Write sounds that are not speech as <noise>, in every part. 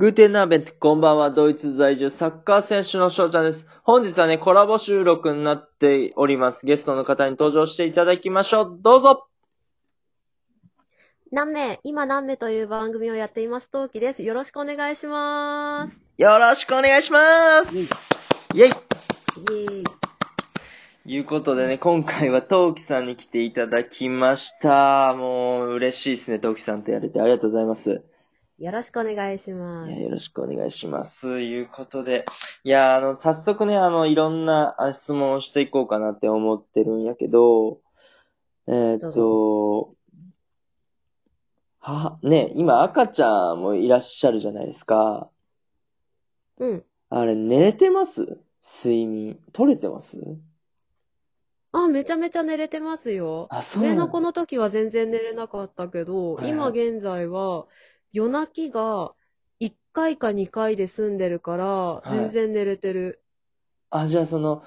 グーテンナーベント、こんばんは。ドイツ在住サッカー選手の翔ちゃんです。本日はね、コラボ収録になっております。ゲストの方に登場していただきましょう。どうぞ何名今何名という番組をやっています、トウキです。よろしくお願いします。よろしくお願いしますイェイイェーイ。いうことでね、今回はトウキさんに来ていただきました。もう、嬉しいですね、トウキさんとやれて。ありがとうございます。よろしくお願いしますいや。よろしくお願いします。いうことで。いや、あの、早速ね、あの、いろんなあ質問をしていこうかなって思ってるんやけど、えーっと、は、ね、今赤ちゃんもいらっしゃるじゃないですか。うん。あれ、寝れてます？睡眠。取れてます？あ、めちゃめちゃ寝れてますよ。あ、そうなんだ上の子の時は全然寝れなかったけど、はいはい今現在は夜泣きが1回か2回で済んでるから、い全然寝れてる。あ、じゃあその、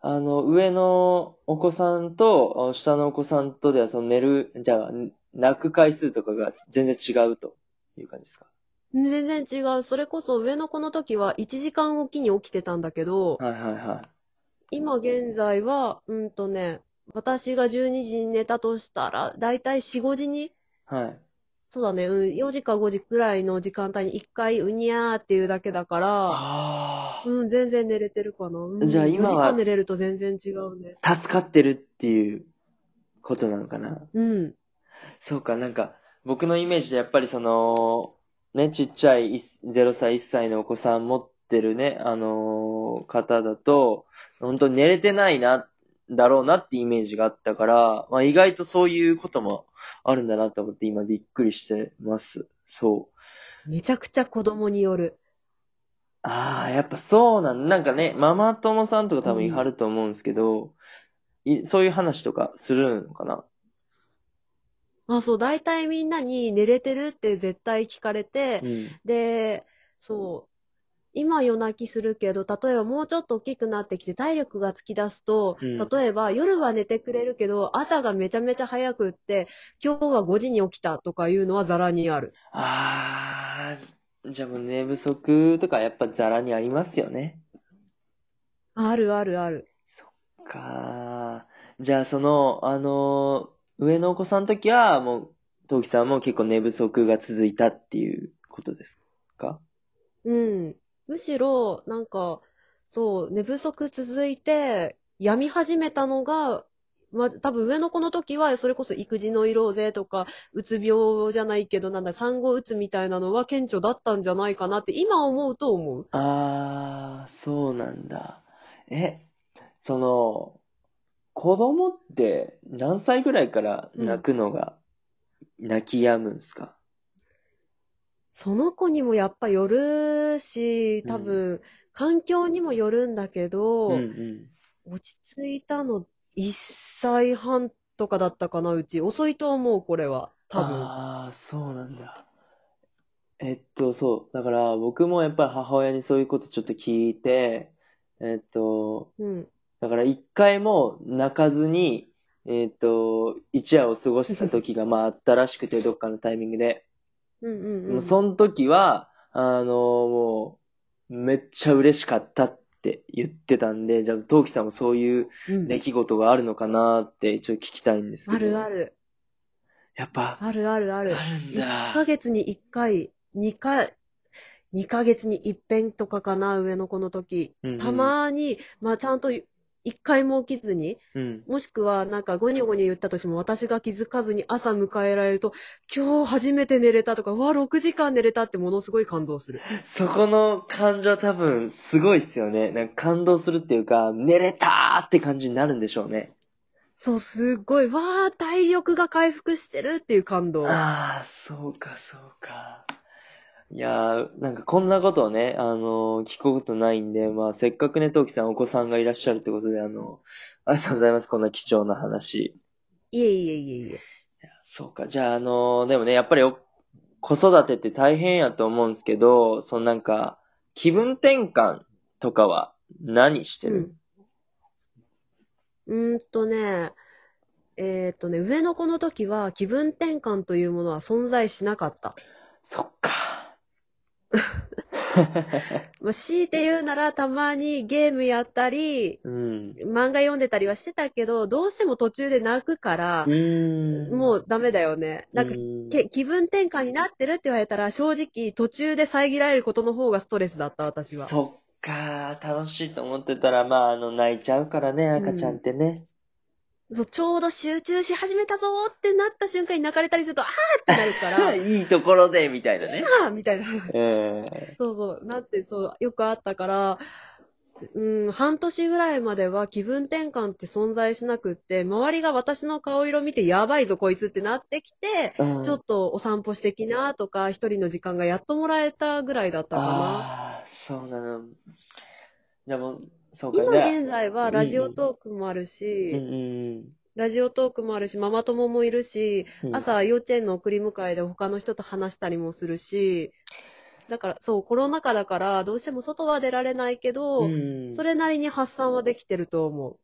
あの、上のお子さんと、あ下のお子さんとでは、その寝る、じゃあ、泣く回数とかが全然違うという感じですか？全然違う。それこそ上の子の時は1時間おきに起きてたんだけど、はいはいはい。今現在は、うんとね、私が12時に寝たとしたら、だいたい4、5時に、はい。そうだね、うん、4時か5時くらいの時間帯に1回うにゃーっていうだけだから、あうん、全然寝れてるかな。うんじゃあ今は4時間寝れると全然違うね。あ、助かってるっていうことなのかな？うん。そうか、なんか、僕のイメージでやっぱりその、ね、ちっちゃいい0歳、1歳のお子さん持ってるね、あのー方だと、本当に寝れてないな、だろうなってイメージがあったから、まあ意外とそういうこともあるんだなと思って今びっくりしてます。そう。めちゃくちゃ子供による。ああ、やっぱそうなんなんかね、ママ友さんとか多分いはると思うんですけど、いそういう話とかするのかな？あ、そう、大体みんなに寝れてるって絶対聞かれて、うん。で、そう、今夜泣きするけど、例えばもうちょっと大きくなってきて体力がつき出すと、うん例えば夜は寝てくれるけど、朝がめちゃめちゃ早くって、今日は5時に起きたとかいうのはザラにある。ああ、じゃあもう寝不足とかやっぱザラにありますよね。あるあるある。かーじゃあその、あのー上のお子さんの時はもう、トウキさんも結構寝不足が続いたっていうことですか？うん。むしろ、なんか、そう、寝不足続いて、病み始めたのが、まあ、多分上の子の時は、それこそ育児の色ぜとか、うつ病じゃないけど、なんだ、産後うつみたいなのは顕著だったんじゃないかなって、今思うと思う。ああ、そうなんだ。え、その、子供って何歳ぐらいから泣くのが、泣き止むんすか？その子にもやっぱよるし、多分、環境にもよるんだけど、うんうん。落ち着いたの1歳半とかだったかな、うち。遅いと思う、これは。多分。ああ、そうなんだ。えっと、そう。だから、僕もやっぱり母親にそういうことちょっと聞いて、えっと、うん。だから一回も泣かずに、えっと、一夜を過ごした時がまああったらしくて、<laughs> どっかのタイミングで。うんうんその時は、あの、もう、めっちゃ嬉しかったって言ってたんで、じゃあ、トウキさんもそういううん出来事があるのかなって、ちょっと聞きたいんですけあど。るある。やっぱ、あるあるある。あるん1だ。ヶ月に1回、2回、2ヶ月に一遍とかかな、上の子の時。うんうんたまに、まあちゃんと1回も起きずに、うん。もしくはなんかゴニョゴニョ言ったとしても私が気づかずに朝迎えられると、今日初めて寝れたとか、うわ、6時間寝れたってものすごい感動する。<laughs> そこの感情多分すごいっすよね。なんか感動するっていうか、寝れたーって感じになるんでしょうね。そう、すっごい、わー、体力が回復してるっていう感動。ああ、そうか、そうか。いやー、なんかこんなことをね、あのー聞くことないんで、まあせっかくね、トウキさんお子さんがいらっしゃるってことで、あの、ありがとうございます、こんな貴重な話。いえいえいえいえ。そうか、じゃああのーでもね、やっぱりお子育てって大変やと思うんですけど、そのなんか、気分転換とかは何してる、うん。うーんとね、えーっとね、上の子の時は気分転換というものは存在しなかった。そっか。まあ、強いて言うなら、たまにゲームやったり、うん。漫画読んでたりはしてたけど、どうしても途中で泣くから。もうダメだよね。なんか、気分転換になってるって言われたら、正直途中で遮られることの方がストレスだった、私は。そっか、楽しいと思ってたら、まあ、あの、泣いちゃうからね、赤ちゃんってね。そう、ちょうど集中し始めたぞーってなった瞬間に泣かれたりすると、あーってなるから、<laughs> いいところで、みたいなね。あーみたいな。うん。そうそう、なって、そう、よくあったから、うん、半年ぐらいまでは気分転換って存在しなくって、周りが私の顔色見てやばいぞこいつってなってきて、うんちょっとお散歩してきなとか、一人の時間がやっともらえたぐらいだったかな。ああ、そうなの。じゃあもう、そうか、今。現在はラジオトークもあるし、うんうんラジオトークもあるし、ママ友もいるし、うん。朝幼稚園の送り迎えで他の人と話したりもするし、だから、そう、コロナ禍だから、どうしても外は出られないけど、うん、それなりに発散はできてると思う。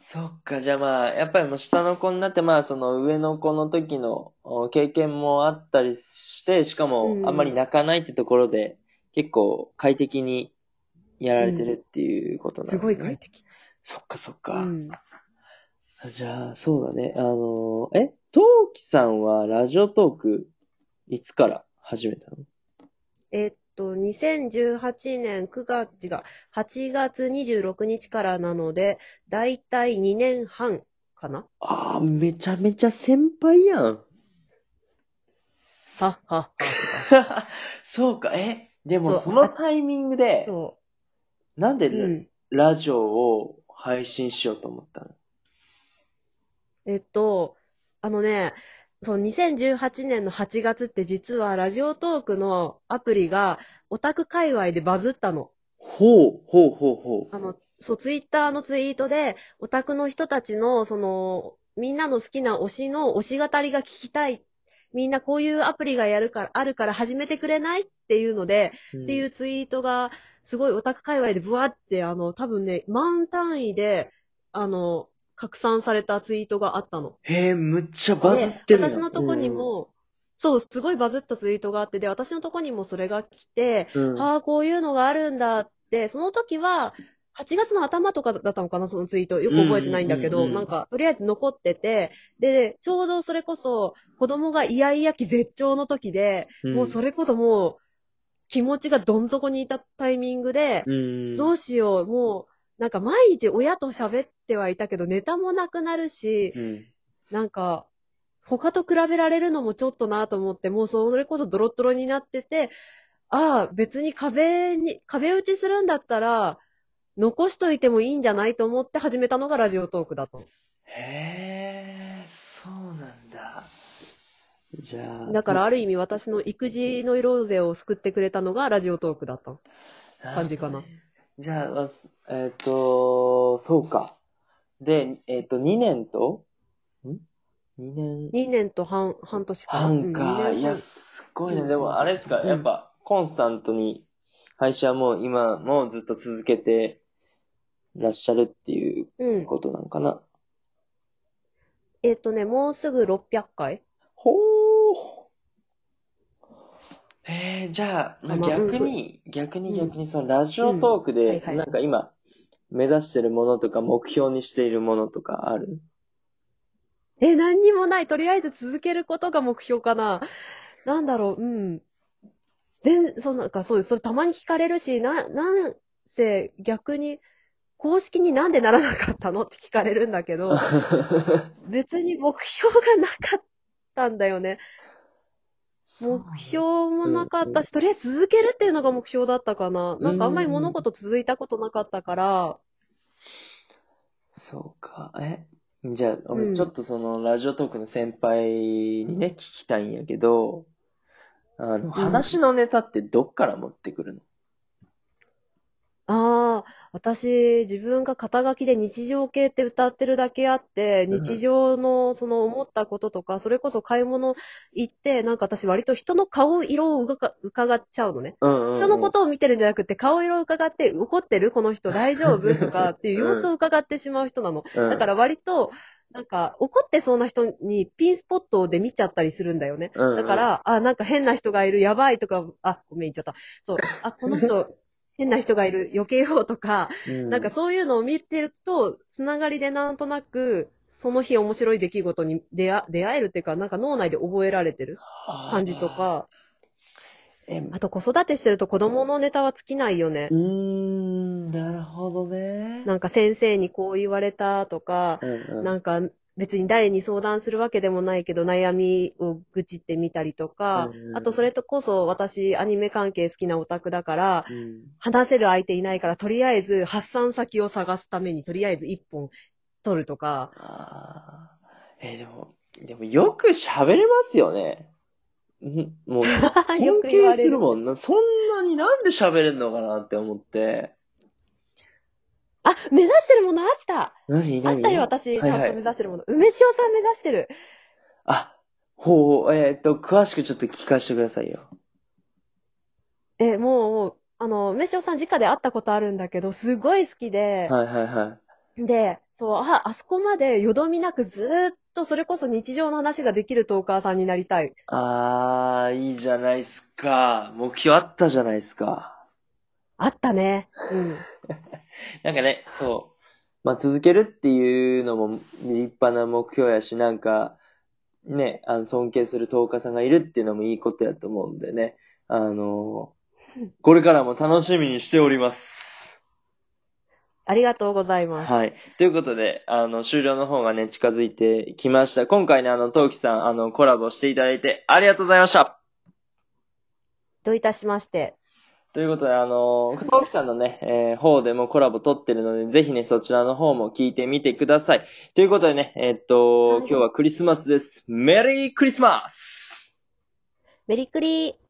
そっか、じゃあまあ、やっぱりもう下の子になって、まあその上の子の時のお経験もあったりして、しかうんもあんまり泣かないってところで、結構快適にやられてるっていうことなんすごい快適。適。そっかそっうか。ん。じゃあ、そうだね。あのーえ、トウキさんはラジオトーク、いつから始めたの？えっと、2018年9月が、8月26日からなので、だいたい2年半かな？ああ、めちゃめちゃ先輩やん。は、は、<laughs> そうか、え、でもそのタイミングで、そなんでう。うん。ラジオを配信しようと思ったの？えっと、あのね、そう、2018年の8月って実はラジオトークのアプリがオタク界隈でバズったの。ほう、ほうほうほう。あの、そう、ツイッターのツイートで、オタクの人たちの、その、みんなの好きな推しの推し語りが聞きたい。みんなこういうアプリがやるから、あるから始めてくれないっていうので、うんっていうツイートが、すごいオタク界隈でブワって、あの、多分ね、万単位で、あの、拡散されたツイートがあったの。へえ、むっちゃバズってる私のとこに、も、そう、すごいバズったツイートがあって、で、私のとこにもそれが来て、うん。うんああ、こういうのがあるんだって、その時は、8月の頭とかだったのかな、そのツイート。よく覚えてないんだけど、うんうんうん。うんなんか、とりあえず残ってて、で、ちょうどそれこそ、子供がイヤイヤ期絶頂の時で、もうそれこそもう、気持ちがどん底にいたタイミングで、うん、どうしよう、もう、なんか毎日親と喋ってはいたけど、ネタもなくなるし、うん。なんか、他と比べられるのもちょっとなと思って、もうそれこそドロッドロになってて、ああ、別に壁に、壁打ちするんだったら、残しといてもいいんじゃないと思って始めたのがラジオトークだと。へえ、そうなんだ。じゃあ。だからある意味私の育児の色勢を救ってくれたのがラジオトークだった。感じかな。じゃあ、えっ、と、そうか。で、えっ、と、2年と？ん ?2 年？2年と半、半年かな。半うんか。いや、すごいね。うんでも、あれですか、うんやっぱ、コンスタントに、配信はもう今もずっと続けてらっしゃるっていううん。ことなのかな。えっ、とね、もうすぐ600回ほー。えー、じゃあ、まあ、逆に、逆にうん逆にそのラジオトークで、なんか今、目指してるものとか目標にしているものとかある？え、何にもない。とりあえず続けることが目標かな。なんだろう、うん。全、そうなんかそうです。それたまに聞かれるし、な、なんせ逆に、公式になんでならなかったの？って聞かれるんだけど、<laughs> 別に目標がなかったんだよね。目標もなかったし、とりあえず続けるっていうのが目標だったかな。なんかあんまり物事続いたことなかったから、そうか。え？じゃあ、うん。俺ちょっとそのラジオトークの先輩にね、聞きたいんやけど、あの、話のネタってどっから持ってくるの、ああ、私、自分が肩書きで日常系って歌ってるだけあって、うん日常のその思ったこととか、それこそ買い物行って、なんか私割と人の顔色をうか伺っちゃうのね。うんうんうん、人のことを見てるんじゃなくて、顔色を伺って、怒ってるこの人大丈夫？とか <laughs> っていう様子を伺ってしまう人なの。うん、だから割と、なんか、怒ってそうな人にピンスポットで見ちゃったりするんだよね。うんうんだから、あ、なんか変な人がいる、やばいとか、あ、ごめん言っちゃった。そう、あ、この人、変な人がいる、避けようとか、うんなんかそういうのを見てると、つながりでなんとなく、その日面白い出来事に出会出会えるっていうか、なんか脳内で覚えられてる感じと。か、え、あと子育てしてると子供のネタは尽きないよねうー。ん、なるほどね。なんか先生にこう言われたとか、うんうんなんか別に誰に相談するわけでもないけど悩みを愚痴ってみたりとか、うんうんあとそれとこそ私アニメ関係好きなオタクだから、うん話せる相手いないからとりあえず発散先を探すためにとりあえず一本取るとか、えーでも、でもよく喋れますよね。んもう、<laughs> 尊敬。するもんな。そんなになんで喋れんのかなって思って。あ、目指してるものあった何何？あったよ、私、ちゃんと目指してるもの。梅塩さん目指してる。あ、ほう、えーっと、詳しくちょっと聞かせてくださいよ。え、もう、もう、あの、梅塩さん直で会ったことあるんだけど、すごい好きで、はいはいはい。で、そう、あ、あそこまでよどみなくずーっとそれこそ日常の話ができるトーカーさんになりたい。あー、いいじゃないっすか。目標あったじゃないっすか。あったね。うん。<laughs> なんかね、そう。まあ、続けるっていうのも立派な目標やし、なんか、ね、あの、尊敬する10日さんがいるっていうのもいいことやと思うんでね。あのこれからも楽しみにしております。ありがとうございます。はい。ということで、あの、終了の方がね、近づいてきました。今回ね、あの、トウキさん、あの、コラボしていただいてありがとうございました。どういたしまして。ということで、あの、トウキさんのね、えー方でもコラボ撮ってるので、ぜひね、そちらの方も聞いてみてください。ということでね、えーっと、はい今日はクリスマスです。メリークリスマスメリクリー。